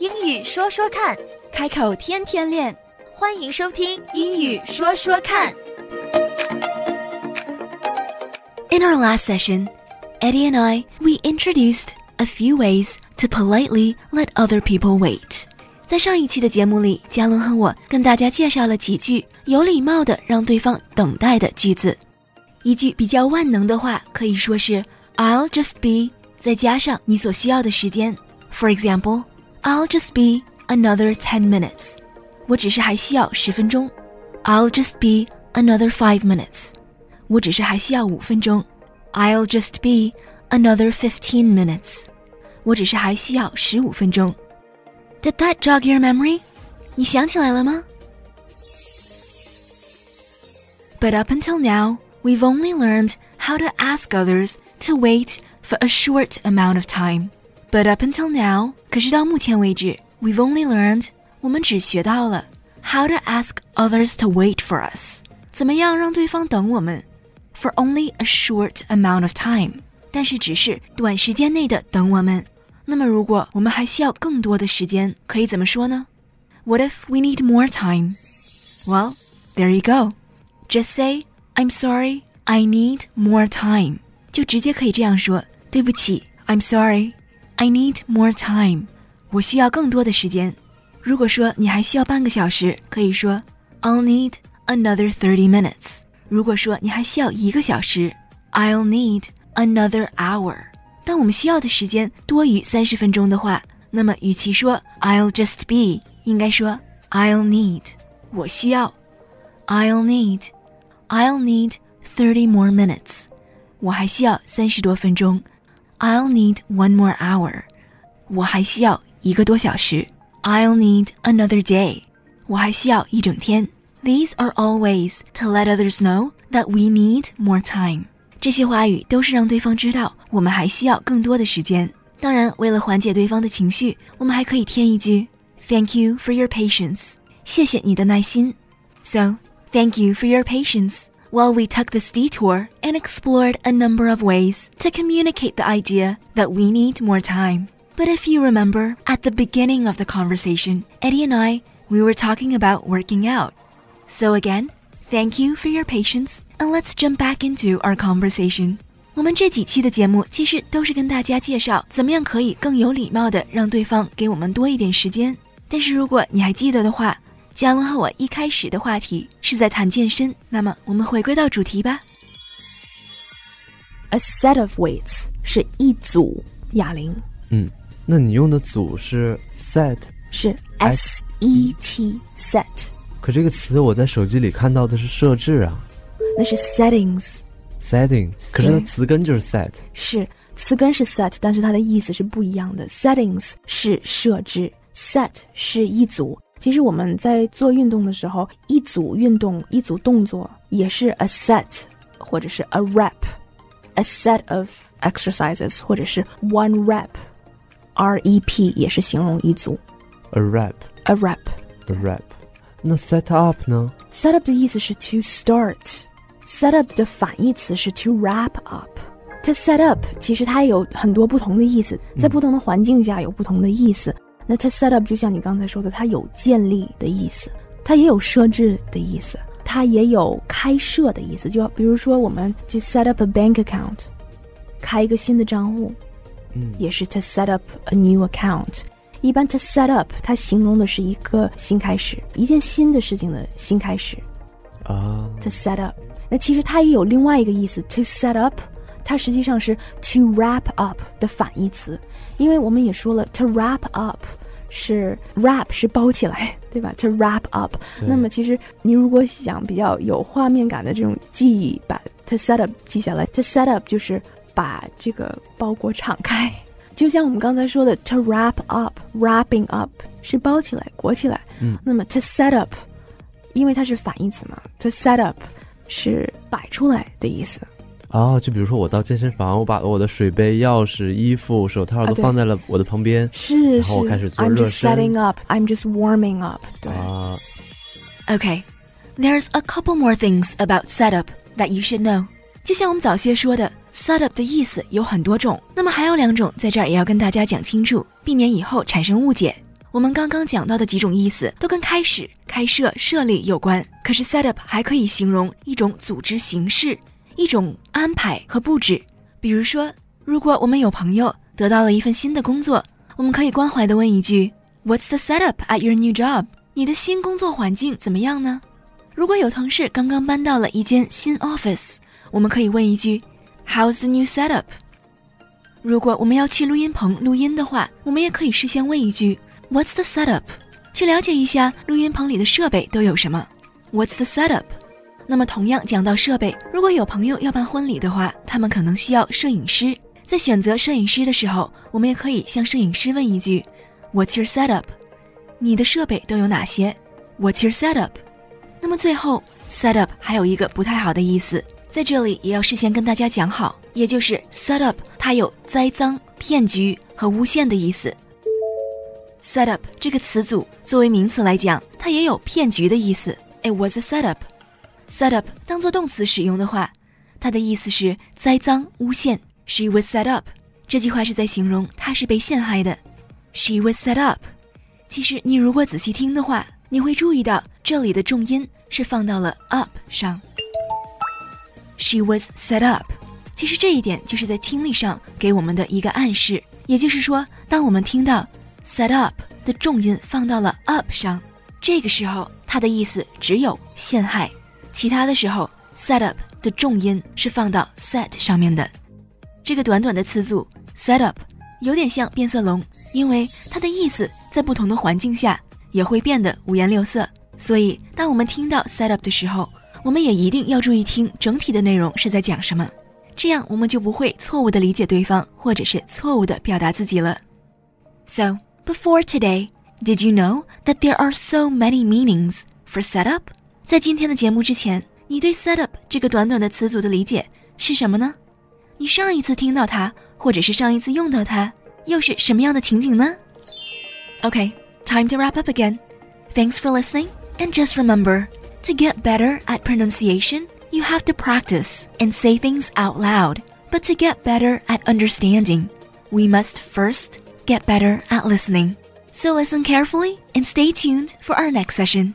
英语说说看，开口天天练。欢迎收听《英语说说看》。In our last session, Eddie and I we introduced a few ways to politely let other people wait. 在上一期的节目里，嘉伦和我跟大家介绍了几句有礼貌的让对方等待的句子。一句比较万能的话可以说是 "I'll just be"，再加上你所需要的时间。For example, I'll just be another ten minutes. 我只是还需要十分钟。I'll just be another five minutes. 我只是还需要五分钟。I'll just be another fifteen minutes. 我只是还需要十五分钟。Did that jog your memory? 你想起来了吗？But up until now, we've only learned how to ask others to wait for a short amount of time. But up until now，可是到目前为止，we've only learned 我们只学到了 how to ask others to wait for us，怎么样让对方等我们，for only a short amount of time，但是只是短时间内的等我们。那么如果我们还需要更多的时间，可以怎么说呢？What if we need more time? Well, there you go. Just say I'm sorry. I need more time. 就直接可以这样说。对不起，I'm sorry. I need more time. 我需要更多的时间。如果说你还需要半个小时，可以说 I'll need another thirty minutes。如果说你还需要一个小时，I'll need another hour。当我们需要的时间多于三十分钟的话，那么与其说 I'll just be，应该说 I'll need。我需要，I'll need。I'll need thirty more minutes。我还需要三十多分钟。 I'll need one more hour。我还需要一个多小时。I'll need another day. 我还需要一整天。These are always to let others know that we need more time. 这些话语都是让对方知道我们还需要更多的时间。当然，为了缓解对方的情绪，我们还可以添一句 "Thank you for your patience." 谢谢你的耐心。So, thank you for your patience. While we took this detour and explored a number of ways to communicate the idea that we need more time. But if you remember, at the beginning of the conversation, Eddie and I, we were talking about working out. So again, thank you for your patience, and let's jump back into our conversation. 我们这几期的节目其实都是跟大家介绍怎么样可以更有礼貌的让对方给我们多一点时间。但是如果你还记得的话， 嘉伦和我一开始的话题是在谈健身，那么我们回归到主题吧。A set of weights 是一组哑铃，嗯，那你用的组是 set，是 S E T set，可这个词我在手机里看到的是设置啊。那是 settings，，setting，可是它对词根就是 set，是词根是 set，但是它的意思是不一样的。settings 是设置，set 是一组。其实我们在做运动的时候，一组运动、一组动作也是 a set，或者是 a rep，a set of exercises，或者是 one rep，R E P 也是形容一组 a rap，a a rep。 rap。那 set up 呢？ set up 的意思是 to start，set up 的反义词是 to wrap up。to set up 其实它有很多不同的意思，在不同的环境下有不同的意思。 那 to set up 就像你刚才说的，它有建立的意思，它也有设置的意思，它也有开设的意思。就比如说，我们就 set up a bank account，开一个新的账户，嗯也是 to set up a new account。一般 to set up 它形容的是一个新开始，一件新的事情的新开始。啊，to set up。那其实它也有另外一个意思，to set up，它实际上是 to wrap up 的反义词，因为我们也说了，to wrap up 是 wrap 是包起来，对吧？to wrap up。那么其实你如果想比较有画面感的这种记忆，把 to set up 记下来，to set up 就是把这个包裹敞开。就像我们刚才说的，to wrap up，wrapping up 是包起来、裹起来。嗯，那么 to set up 因为它是反义词嘛，to set up 是摆出来的意思。啊，就比如说我到健身房，我把我的水杯、钥匙、衣服、手套都放在了我的旁边然后我开始做，I'm just setting up，I'm just warming up。对，啊。Okay, there's a couple more things about setup that you should know. 就像我们早些说的，setup 的意思有很多种，那么还有两种在这儿也要跟大家讲清楚，避免以后产生误解。我们刚刚讲到的几种意思都跟开始、开设、设立有关。可是 set up 还可以形容一种组织形式、一种安排和布置。比如说，如果我们有朋友得到了一份新的工作，我们可以关怀地问一句：“What's the setup at your new job？” 你的新工作环境怎么样呢？如果有同事刚刚搬到了一间新 office，我们可以问一句：“How's the new setup？” 如果我们要去录音棚录音的话，我们也可以事先问一句。What's the setup？去了解一下录音棚里的设备都有什么。What's the setup？那么同样讲到设备，如果有朋友要办婚礼的话，他们可能需要摄影师。在选择摄影师的时候，我们也可以向摄影师问一句：What's your setup？你的设备都有哪些？What's your setup？那么最后，setup 还有一个不太好的意思，在这里也要事先跟大家讲好，也就是 setup 它有栽赃、骗局和诬陷的意思。Set up 这个词组作为名词来讲，它也有骗局的意思。It was a setup。Set up 当做动词使用的话，它的意思是栽赃诬陷。She was set up。这句话是在形容她是被陷害的。She was set up。其实你如果仔细听的话，你会注意到这里的重音是放到了 up 上。She was set up。其实这一点就是在听力上给我们的一个暗示，也就是说，当我们听到 set up 的重音放到了 up 上，这个时候它的意思只有陷害，其他的时候 set up 的重音是放到 set 上面的。这个短短的词组 set up 有点像变色龙，因为它的意思在不同的环境下也会变得五颜六色。所以当我们听到 set up 的时候，我们也一定要注意听整体的内容是在讲什么，这样我们就不会错误的理解对方，或者是错误的表达自己了。So. Before today, did you know that there are so many meanings for setup? 在今天的节目之前，你对 setup 这个短短的词组的理解是什么呢？你上一次听到它，或者是上一次用到它，又是什么样的情景呢？Okay, time to wrap up again. Thanks for listening, and just remember to get better at pronunciation, you have to practice and say things out loud. But to get better at understanding, we must first get better at listening. So listen carefully and stay tuned for our next session.